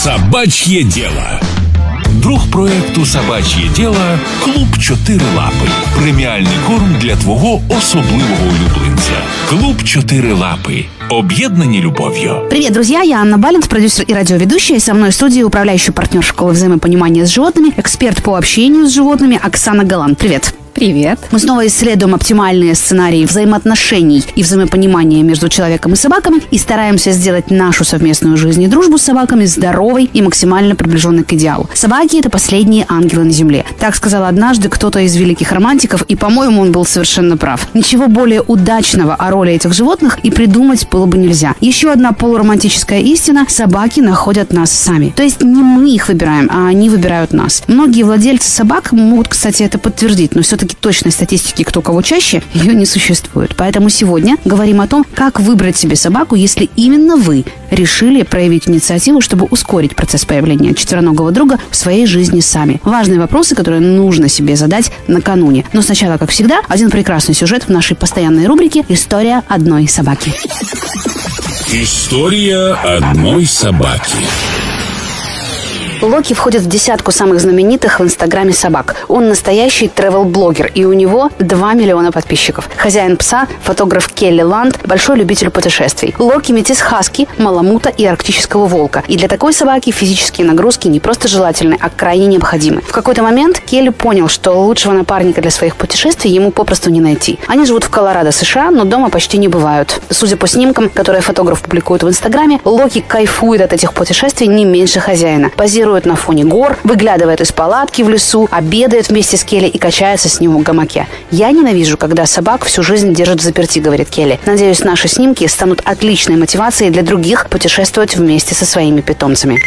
Собачье дело. Друг проекту Собач'є діло Клуб Чотири Лапи. Преміальний корм для твого особливого улюбленця. Клуб Чотири Лапи. Об'єднані любов'ю. Привет, друзья! Я Анна Балент, продюсер и радиоведущая. Со мной в студии управляющий партнер школы взаимопонимания с животными, эксперт по общению с животными Оксана Галан. Привет! Привет. Мы снова исследуем оптимальные сценарии взаимоотношений и взаимопонимания между человеком и собаками и стараемся сделать нашу совместную жизнь и дружбу с собаками здоровой и максимально приближенной к идеалу. Собаки – это последние ангелы на земле. Так сказал однажды кто-то из великих романтиков, и, по-моему, он был совершенно прав. Ничего более удачного о роли этих животных и придумать было бы нельзя. Еще одна полуромантическая истина – собаки находят нас сами. То есть не мы их выбираем, а они выбирают нас. Многие владельцы собак могут, кстати, это подтвердить, но все-таки точной статистики, кто кого чаще, ее не существует. Поэтому сегодня говорим о том, как выбрать себе собаку, если именно вы решили проявить инициативу, чтобы ускорить процесс появления четвероногого друга в своей жизни сами. Важные вопросы, которые нужно себе задать накануне. Но сначала, как всегда, один прекрасный сюжет в нашей постоянной рубрике «История одной собаки». История одной собаки. Локи входит в десятку самых знаменитых в Инстаграме собак. Он настоящий тревел-блогер, и у него 2 миллиона подписчиков. Хозяин пса, фотограф Келли Ланд, большой любитель путешествий. Локи – метис хаски, маламута и арктического волка. И для такой собаки физические нагрузки не просто желательны, а крайне необходимы. В какой-то момент Келли понял, что лучшего напарника для своих путешествий ему попросту не найти. Они живут в Колорадо, США, но дома почти не бывают. Судя по снимкам, которые фотограф публикует в Инстаграме, Локи кайфует от этих путешествий не меньше хозяина. Позирует на фоне гор, выглядывает из палатки в лесу, обедает вместе с Келли и качается с ним в гамаке. «Я ненавижу, когда собак всю жизнь держат в заперти», — говорит Келли. «Надеюсь, наши снимки станут отличной мотивацией для других путешествовать вместе со своими питомцами».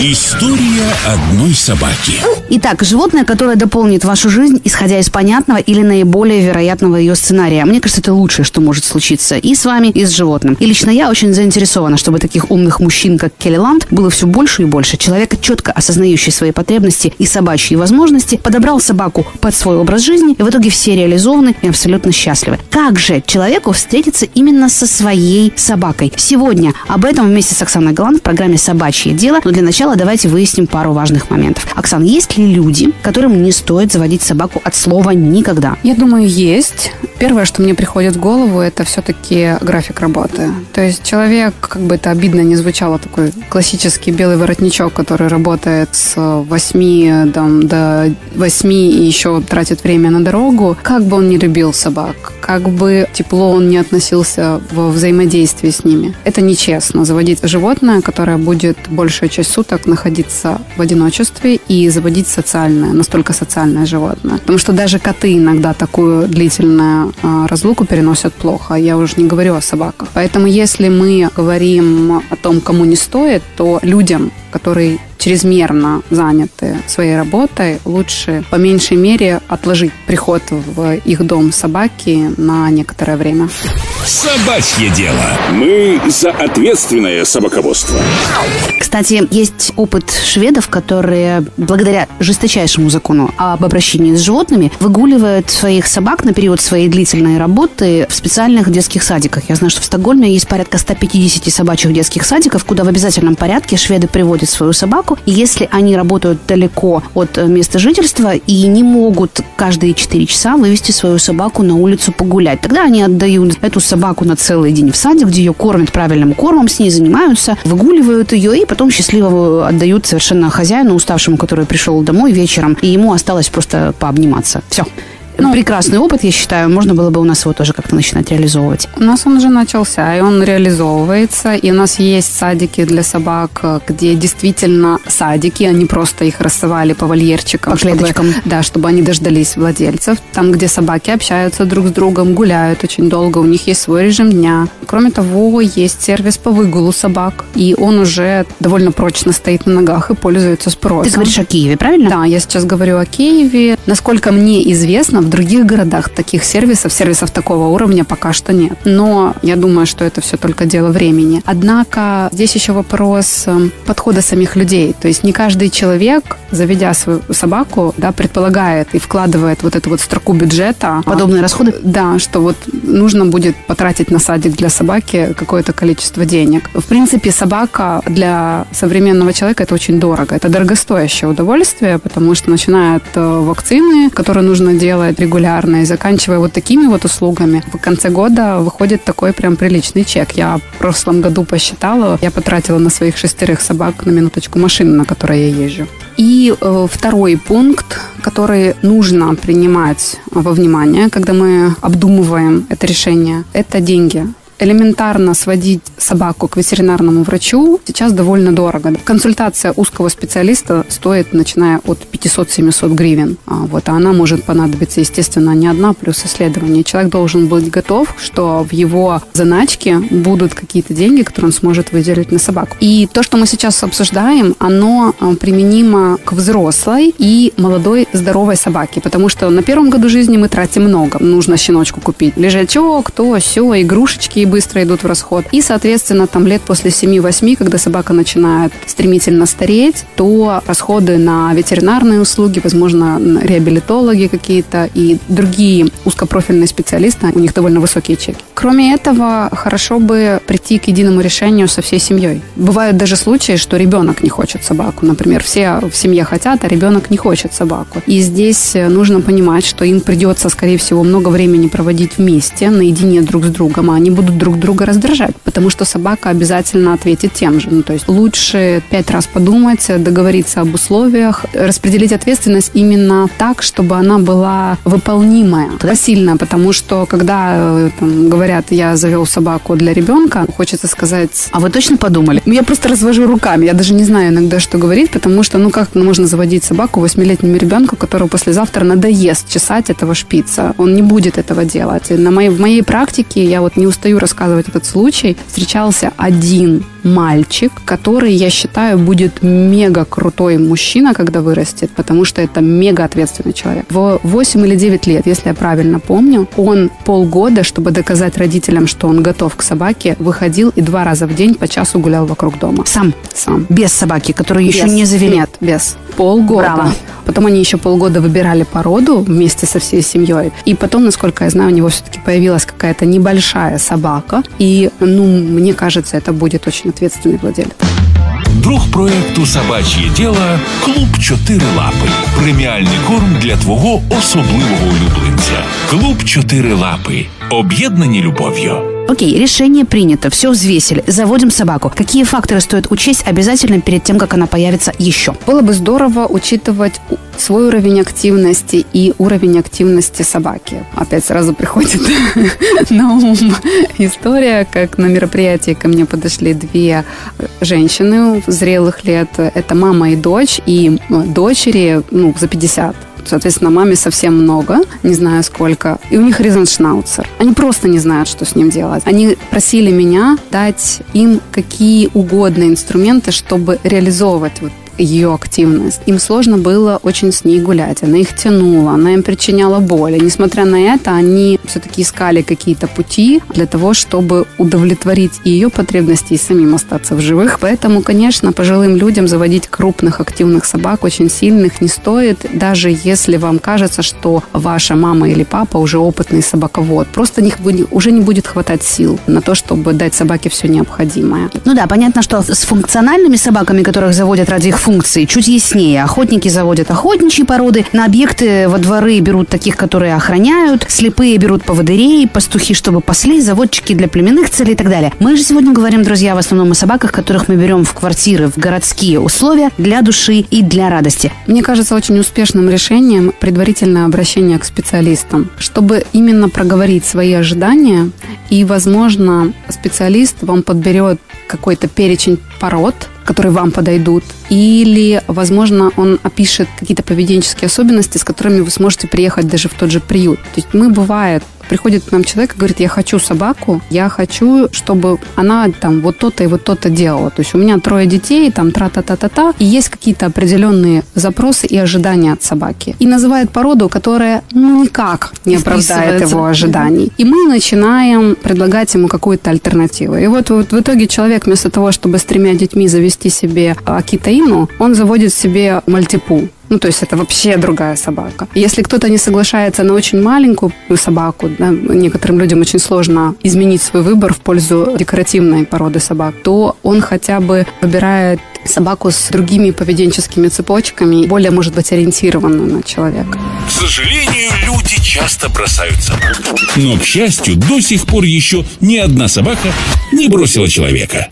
История одной собаки. Итак, животное, которое дополнит вашу жизнь, исходя из понятного или наиболее вероятного ее сценария. Мне кажется, это лучшее, что может случиться и с вами, и с животным. И лично я очень заинтересована, чтобы таких умных мужчин, как Келли Ланд, было все больше и больше. Человека, четко осознающий свои потребности и собачьи возможности, подобрал собаку под свой образ жизни, и в итоге все реализованы и абсолютно счастливы. Как же человеку встретиться именно со своей собакой? Сегодня об этом вместе с Оксаной Галан в программе «Собачье дело». Но для начала давайте выясним пару важных моментов. Оксан, есть ли люди, которым не стоит заводить собаку от слова «никогда»? Я думаю, есть. Первое, что мне приходит в голову, это все-таки график работы. То есть человек, как бы это обидно не звучало, такой классический белый воротничок, который работает с 8 там, до 8 и еще тратит время на дорогу, как бы он не любил собак, как бы тепло он не относился во взаимодействии с ними. Это нечестно. Заводить животное, которое будет большую часть суток находиться в одиночестве и заводить социальное, настолько социальное животное. Потому что даже коты иногда такую длительную э, разлуку переносят плохо. Я уже не говорю о собаках. Поэтому если мы говорим о том, кому не стоит, то людям, которые чрезмерно заняты своей работой, лучше по меньшей мере отложить приход в их дом собаки на некоторое время. Собачье дело. Мы за ответственное собаководство. Кстати, есть опыт шведов, которые благодаря жесточайшему закону об обращении с животными выгуливают своих собак на период своей длительной работы в специальных детских садиках. Я знаю, что в Стокгольме есть порядка 150 собачьих детских садиков, куда в обязательном порядке шведы приводят свою собаку. И если они работают далеко от места жительства и не могут каждые 4 часа вывести свою собаку на улицу погулять, тогда они отдают эту собаку на целый день в садик, где ее кормят правильным кормом, с ней занимаются, выгуливают ее и потом счастливо отдают совершенно хозяину, уставшему, который пришел домой вечером, и ему осталось просто пообниматься. Все. Ну, прекрасный опыт, я считаю. Можно было бы у нас его тоже как-то начинать реализовывать. У нас он уже начался, и он реализовывается. И у нас есть садики для собак, где действительно садики, они просто их рассовали по вольерчикам. По клеточкам. Чтобы, да, чтобы они дождались владельцев. Там, где собаки общаются друг с другом, гуляют очень долго, у них есть свой режим дня. Кроме того, есть сервис по выгулу собак, и он уже довольно прочно стоит на ногах и пользуется спросом. Ты говоришь о Киеве, правильно? Да, я сейчас говорю о Киеве. Насколько мне известно, в других городах таких сервисов, сервисов такого уровня пока что нет. Но я думаю, что это все только дело времени. Однако здесь еще вопрос эм, подхода самих людей. То есть не каждый человек заведя свою собаку, да, предполагает и вкладывает вот эту вот строку бюджета. Подобные расходы? Да, что вот нужно будет потратить на садик для собаки какое-то количество денег. В принципе, собака для современного человека это очень дорого. Это дорогостоящее удовольствие, потому что начиная от э, вакцины, которые нужно делать регулярно, и заканчивая вот такими вот услугами, в конце года выходит такой прям приличный чек. Я в прошлом году посчитала, я потратила на своих шестерых собак на минуточку машину, на которой я езжу. И э, второй пункт, который нужно принимать во внимание, когда мы обдумываем это решение, это деньги элементарно сводить собаку к ветеринарному врачу сейчас довольно дорого. Консультация узкого специалиста стоит, начиная от 500-700 гривен. А, вот, а она может понадобиться, естественно, не одна, плюс исследование. Человек должен быть готов, что в его заначке будут какие-то деньги, которые он сможет выделить на собаку. И то, что мы сейчас обсуждаем, оно а, применимо к взрослой и молодой здоровой собаке, потому что на первом году жизни мы тратим много. Нужно щеночку купить лежачок, то, все, игрушечки, быстро идут в расход. И, соответственно, там лет после 7-8, когда собака начинает стремительно стареть, то расходы на ветеринарные услуги, возможно, реабилитологи какие-то и другие узкопрофильные специалисты, у них довольно высокие чеки. Кроме этого, хорошо бы прийти к единому решению со всей семьей. Бывают даже случаи, что ребенок не хочет собаку. Например, все в семье хотят, а ребенок не хочет собаку. И здесь нужно понимать, что им придется, скорее всего, много времени проводить вместе, наедине друг с другом, а они будут друг друга раздражать, потому что собака обязательно ответит тем же. Ну, то есть лучше пять раз подумать, договориться об условиях, распределить ответственность именно так, чтобы она была выполнимая, посильная, потому что когда э, там, говорят, я завел собаку для ребенка, хочется сказать... А вы точно подумали? Я просто развожу руками, я даже не знаю иногда, что говорить, потому что, ну как можно заводить собаку восьмилетнему ребенку, которого послезавтра надоест чесать этого шпица? Он не будет этого делать. И на моей, в моей практике я вот не устаю рассказывать этот случай, встречался один мальчик, который, я считаю, будет мега крутой мужчина, когда вырастет, потому что это мега ответственный человек. В 8 или 9 лет, если я правильно помню, он полгода, чтобы доказать родителям, что он готов к собаке, выходил и два раза в день по часу гулял вокруг дома. Сам? Сам. Без собаки, которую без. еще не завели? Нет, без. Полгода. Браво. Потом они еще полгода выбирали породу вместе со всей семьей. И потом, насколько я знаю, у него все-таки появилась какая-то небольшая собака. И, ну, мне кажется, это будет очень ответственный владелец. Друг проекту Собач'є діло Клуб Чотири Лапи. Преміальний корм для твого особливого улюбленця. Клуб Чотири Лапи. Об'єднані любов'ю. Окей, решение принято, все взвесили, заводим собаку. Какие факторы стоит учесть обязательно перед тем, как она появится еще? Было бы здорово учитывать свой уровень активности и уровень активности собаки. Опять сразу приходит на ум история, как на мероприятии ко мне подошли две женщины зрелых лет. Это мама и дочь, и дочери ну, за 50 Соответственно, маме совсем много, не знаю сколько. И у них ризеншнауцер. Они просто не знают, что с ним делать. Они просили меня дать им какие угодно инструменты, чтобы реализовывать вот ее активность. Им сложно было очень с ней гулять. Она их тянула, она им причиняла боль. И несмотря на это, они все-таки искали какие-то пути для того, чтобы удовлетворить ее потребности, и самим остаться в живых. Поэтому, конечно, пожилым людям заводить крупных активных собак, очень сильных, не стоит, даже если вам кажется, что ваша мама или папа уже опытный собаковод. Просто них уже не будет хватать сил на то, чтобы дать собаке все необходимое. Ну да, понятно, что с функциональными собаками, которых заводят ради их функции чуть яснее. Охотники заводят охотничьи породы, на объекты во дворы берут таких, которые охраняют, слепые берут поводырей, пастухи, чтобы пасли, заводчики для племенных целей и так далее. Мы же сегодня говорим, друзья, в основном о собаках, которых мы берем в квартиры, в городские условия для души и для радости. Мне кажется очень успешным решением предварительное обращение к специалистам, чтобы именно проговорить свои ожидания и, возможно, специалист вам подберет какой-то перечень пород, которые вам подойдут, или, возможно, он опишет какие-то поведенческие особенности, с которыми вы сможете приехать даже в тот же приют. То есть мы, бывает, приходит к нам человек и говорит, я хочу собаку, я хочу, чтобы она там вот то-то и вот то-то делала. То есть у меня трое детей, там тра-та-та-та-та, и есть какие-то определенные запросы и ожидания от собаки. И называет породу, которая ну, никак не оправдает его ожиданий. И мы начинаем предлагать ему какую-то альтернативу. И вот, вот в итоге человек вместо того, чтобы с тремя детьми завести себе акитаину, он заводит себе мальтипу. Ну, то есть это вообще другая собака. Если кто-то не соглашается на очень маленькую собаку, да, некоторым людям очень сложно изменить свой выбор в пользу декоративной породы собак, то он хотя бы выбирает собаку с другими поведенческими цепочками, более, может быть, ориентированную на человека. К сожалению, люди часто бросают собак. Но, к счастью, до сих пор еще ни одна собака не бросила человека.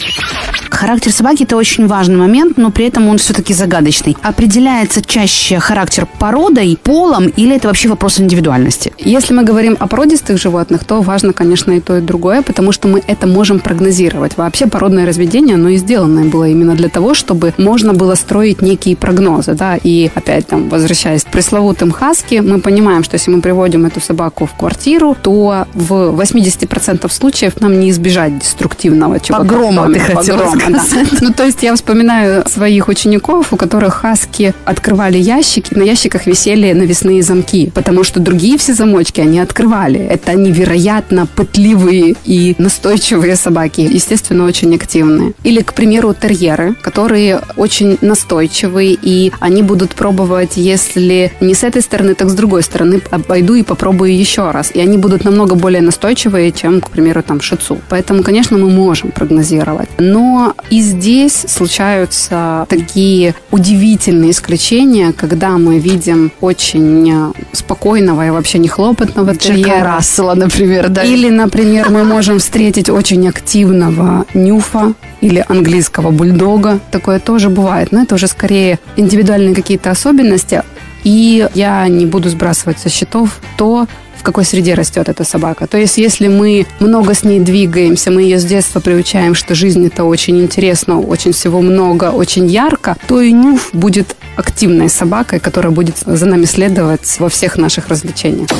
Характер собаки – это очень важный момент, но при этом он все-таки загадочный. Определяется чаще характер породой, полом или это вообще вопрос индивидуальности? Если мы говорим о породистых животных, то важно, конечно, и то, и другое, потому что мы это можем прогнозировать. Вообще породное разведение, оно и сделано было именно для того, чтобы можно было строить некие прогнозы. Да? И опять там, возвращаясь к пресловутым хаски, мы понимаем, что если мы приводим эту собаку в квартиру, то в 80% случаев нам не избежать деструктивного чего-то. Погрома, ты хотела Погрома, да. Ну, то есть я вспоминаю своих учеников, у которых хаски открывали ящики, на ящиках висели навесные замки, потому что другие все замочки они открывали. Это невероятно пытливые и настойчивые собаки, естественно, очень активные. Или, к примеру, терьеры, которые очень настойчивые, и они будут пробовать, если не с этой стороны, так с другой стороны, пойду и попробую еще раз. И они будут намного более настойчивые, чем, к примеру, там шицу. Поэтому, конечно, мы можем прогнозировать. Но и здесь случаются такие удивительные исключения, когда мы видим очень э, спокойного и вообще нехлопотного Джека Рассела, например, да? Или, например, мы можем встретить очень активного нюфа или английского бульдога. Такое тоже бывает, но это уже скорее индивидуальные какие-то особенности. И я не буду сбрасывать со счетов то, какой среде растет эта собака. То есть, если мы много с ней двигаемся, мы ее с детства приучаем, что жизнь это очень интересно, очень всего много, очень ярко, то и Нюф будет активной собакой, которая будет за нами следовать во всех наших развлечениях.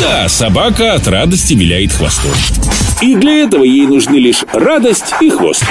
Да, собака от радости виляет хвостом. И для этого ей нужны лишь радость и хвост.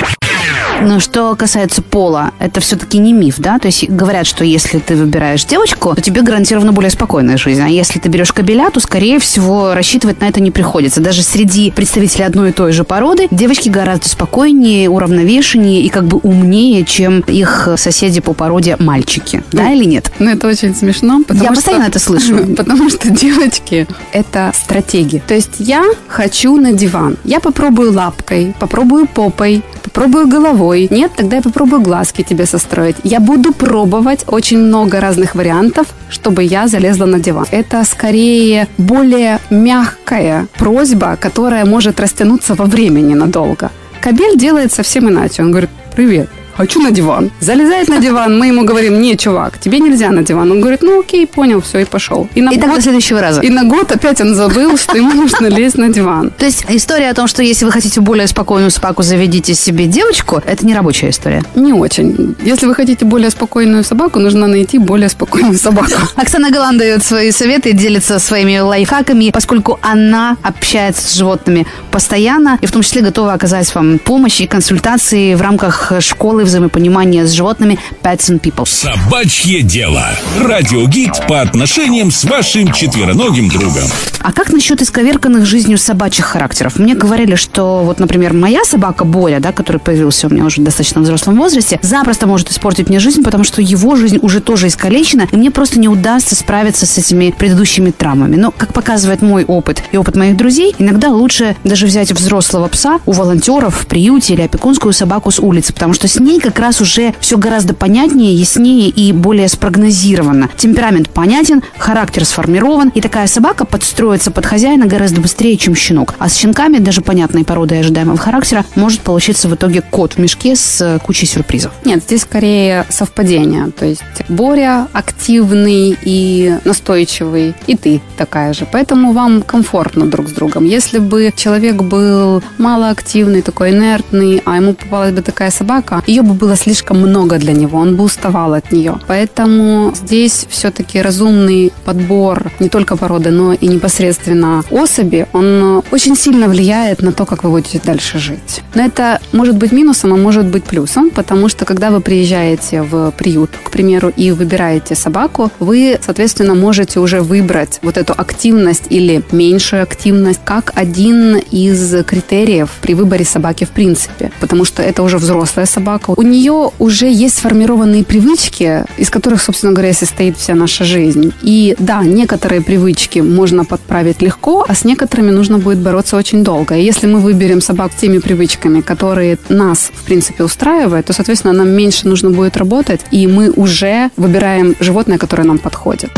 Но что касается пола, это все-таки не миф, да? То есть говорят, что если ты выбираешь девочку, то тебе гарантирована более спокойная жизнь. А если ты берешь кобеля, то, скорее всего, рассчитывать на это не приходится. Даже среди представителей одной и той же породы девочки гораздо спокойнее, уравновешеннее и как бы умнее, чем их соседи по породе мальчики. Да ну, или нет? Ну, это очень смешно. Я что, постоянно это слышу. Потому что девочки – это стратегии. То есть я хочу на диван. Я попробую лапкой, попробую попой, попробую головой. Нет, тогда я попробую глазки тебе состроить. Я буду пробовать очень много разных вариантов, чтобы я залезла на диван. Это скорее более мягкая просьба, которая может растянуться во времени надолго. Кабель делает совсем иначе. Он говорит, привет, хочу на диван. Залезает на диван, мы ему говорим, не, чувак, тебе нельзя на диван. Он говорит, ну окей, понял, все, и пошел. И, на и год, так до следующего раза. И на год опять он забыл, что ему нужно лезть на диван. То есть история о том, что если вы хотите более спокойную собаку, заведите себе девочку, это не рабочая история? Не очень. Если вы хотите более спокойную собаку, нужно найти более спокойную собаку. Оксана Галан дает свои советы, делится своими лайфхаками, поскольку она общается с животными постоянно и в том числе готова оказать вам помощь и консультации в рамках школы взаимопонимания с животными Pets and People. Собачье дело. Радиогид по отношениям с вашим четвероногим другом. А как насчет исковерканных жизнью собачьих характеров? Мне говорили, что вот, например, моя собака Боря, да, который появился у меня уже в достаточно взрослом возрасте, запросто может испортить мне жизнь, потому что его жизнь уже тоже искалечена, и мне просто не удастся справиться с этими предыдущими травмами. Но, как показывает мой опыт и опыт моих друзей, иногда лучше даже взять взрослого пса у волонтеров в приюте или опекунскую собаку с улицы, потому что с ней как раз уже все гораздо понятнее, яснее и более спрогнозировано. Темперамент понятен, характер сформирован, и такая собака подстроится под хозяина гораздо быстрее, чем щенок. А с щенками, даже понятной породы ожидаемого характера, может получиться в итоге кот в мешке с э, кучей сюрпризов. Нет, здесь скорее совпадение. То есть Боря активный и настойчивый, и ты такая же. Поэтому вам комфортно друг с другом. Если бы человек был малоактивный, такой инертный, а ему попалась бы такая собака, ее ее бы было слишком много для него, он бы уставал от нее. Поэтому здесь все-таки разумный подбор не только породы, но и непосредственно особи, он очень сильно влияет на то, как вы будете дальше жить. Но это может быть минусом, а может быть плюсом, потому что когда вы приезжаете в приют, к примеру, и выбираете собаку, вы, соответственно, можете уже выбрать вот эту активность или меньшую активность как один из критериев при выборе собаки в принципе, потому что это уже взрослая собака У нее уже есть сформированные привычки, из которых, собственно говоря, состоит вся наша жизнь. И да, некоторые привычки можно подправить легко, а с некоторыми нужно будет бороться очень долго. И если мы выберем собак с теми привычками, которые нас, в принципе, устраивают, то, соответственно, нам меньше нужно будет работать, и мы уже выбираем животное, которое нам подходит.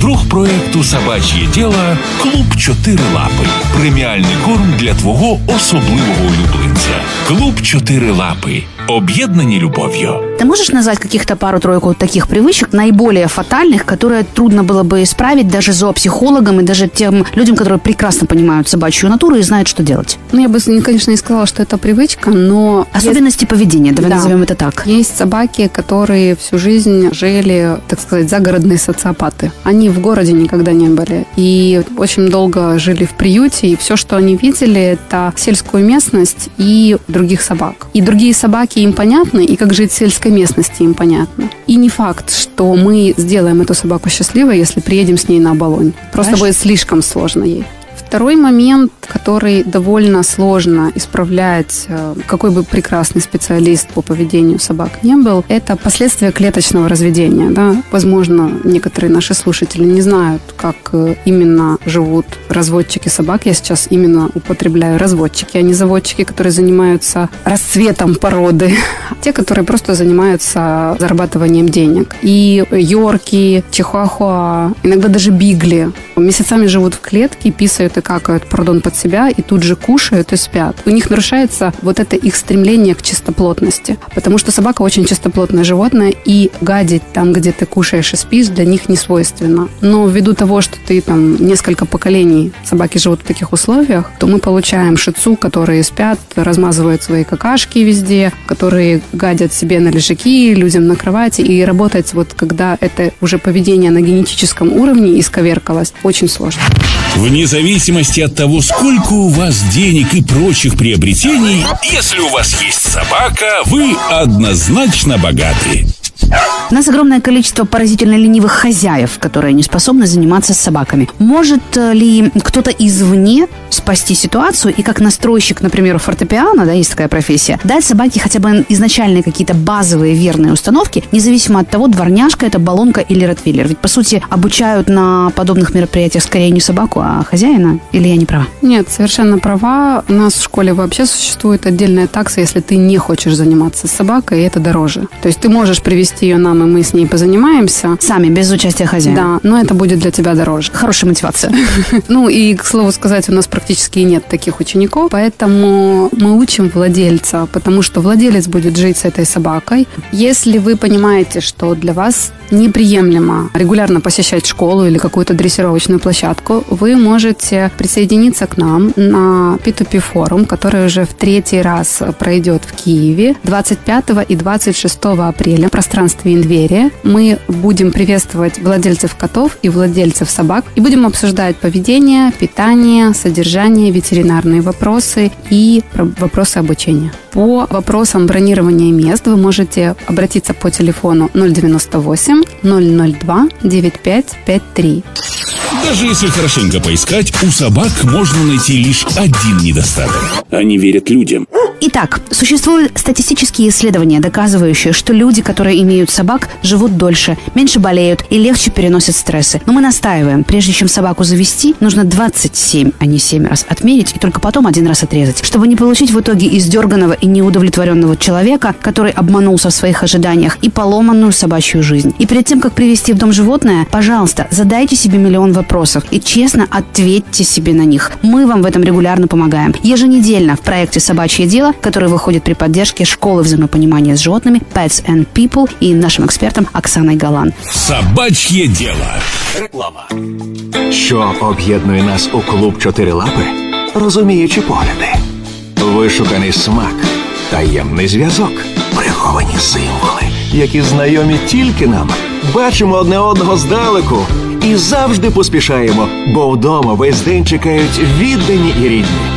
Друг проекту Собач'є діло Клуб Чотири Лапи. Преміальний корм для твого особливого улюбленця. Клуб Чотири Лапи. Об'єднані любов'ю. Ты можешь назвать каких-то пару-тройку таких привычек, наиболее фатальных, которые трудно было бы исправить даже зоопсихологам и даже тем людям, которые прекрасно понимают собачью натуру и знают, что делать? Ну, я бы, конечно, не сказала, что это привычка, но... Особенности поведения, давай Да. назовем это так. Есть собаки, которые всю жизнь жили, так сказать, загородные социопаты. Они в городе никогда не были. И очень долго жили в приюте, и все, что они видели, это сельскую местность и других собак. И другие собаки им понятны, и как жить в сельской местности им понятно. И не факт, что мы сделаем эту собаку счастливой, если приедем с ней на оболонь. Просто Знаешь- будет слишком сложно ей. Второй момент, который довольно сложно исправлять, э, какой бы прекрасный специалист по поведению собак не был, это последствия клеточного разведения. Да? Возможно, некоторые наши слушатели не знают, как э, именно живут разводчики собак. Я сейчас именно употребляю разводчики, а не заводчики, которые занимаются расцветом породы. Те, которые просто занимаются зарабатыванием денег. И йорки, чихуахуа, иногда даже бигли месяцами живут в клетке, писают и какают, пардон, под себя, и тут же кушают и спят. У них нарушается вот это их стремление к чистоплотности. Потому что собака очень чистоплотное животное, и гадить там, где ты кушаешь и спишь, для них не свойственно. Но ввиду того, что ты там несколько поколений собаки живут в таких условиях, то мы получаем шицу, которые спят, размазывают свои какашки везде, которые гадят себе на лежаки, людям на кровати. И работать вот когда это уже поведение на генетическом уровне исковеркалось, очень сложно. Вне зависимости от того, сколько у вас денег и прочих приобретений, если у вас есть собака, вы однозначно богаты. У нас огромное количество поразительно ленивых хозяев, которые не способны заниматься с собаками. Может э, ли кто-то извне спасти ситуацию и как настройщик, например, фортепиано, да, есть такая профессия, дать собаке хотя бы изначальные какие-то базовые верные установки, независимо от того, дворняжка это баллонка или ротвейлер. Ведь, по сути, обучают на подобных мероприятиях скорее не собаку, а хозяина. Или я не права? Нет, совершенно права. У нас в школе вообще существует отдельная такса, если ты не хочешь заниматься с собакой, и это дороже. То есть ты можешь привести ее нам, и мы с ней позанимаемся. Сами, без участия хозяина. Да, но это будет для тебя дороже. Хорошая мотивация. Ну и, к слову сказать, у нас практически нет таких учеников, поэтому мы учим владельца, потому что владелец будет жить с этой собакой. Если вы понимаете, что для вас неприемлемо регулярно посещать школу или какую-то дрессировочную площадку, вы можете присоединиться к нам на P2P форум, который уже в третий раз пройдет в Киеве 25 и 26 апреля в пространстве Инверия. Мы будем приветствовать владельцев котов и владельцев собак и будем обсуждать поведение, питание, содержание, ветеринарные вопросы и про- вопросы обучения. По вопросам бронирования мест вы можете обратиться по телефону 098 002 9553. Даже если хорошенько поискать, у собак можно найти лишь один недостаток. Они верят людям. Итак, существуют статистические исследования, доказывающие, что люди, которые имеют собак, живут дольше, меньше болеют и легче переносят стрессы. Но мы настаиваем, прежде чем собаку завести, нужно 27, а не 7 раз отмерить и только потом один раз отрезать, чтобы не получить в итоге издерганного и неудовлетворенного человека, который обманулся в своих ожиданиях, и поломанную собачью жизнь. И перед тем, как привести в дом животное, пожалуйста, задайте себе миллион вопросов и честно ответьте себе на них. Мы вам в этом регулярно помогаем. Еженедельно в проекте «Собачье дело», который выходит при поддержке школы взаимопонимания с животными Pets and People и нашим экспертом Оксаной Галан. Собачье дело. Реклама. Що об'єднує нас у клуб чотири лапи? Розуміючі погляди, вишуканий смак, таємний зв'язок, пригоди приховані символи, які знайомі тільки нам. Бачимо одне одного здалеку і завжди поспішаємо, бо вдома весь день чекають віддані і рідні.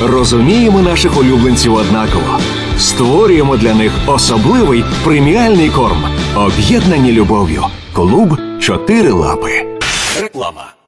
Розуміємо наших улюбленців однаково. Створюємо для них особливий преміальний корм, об'єднані любов'ю. Клуб чотири лапи. Реклама.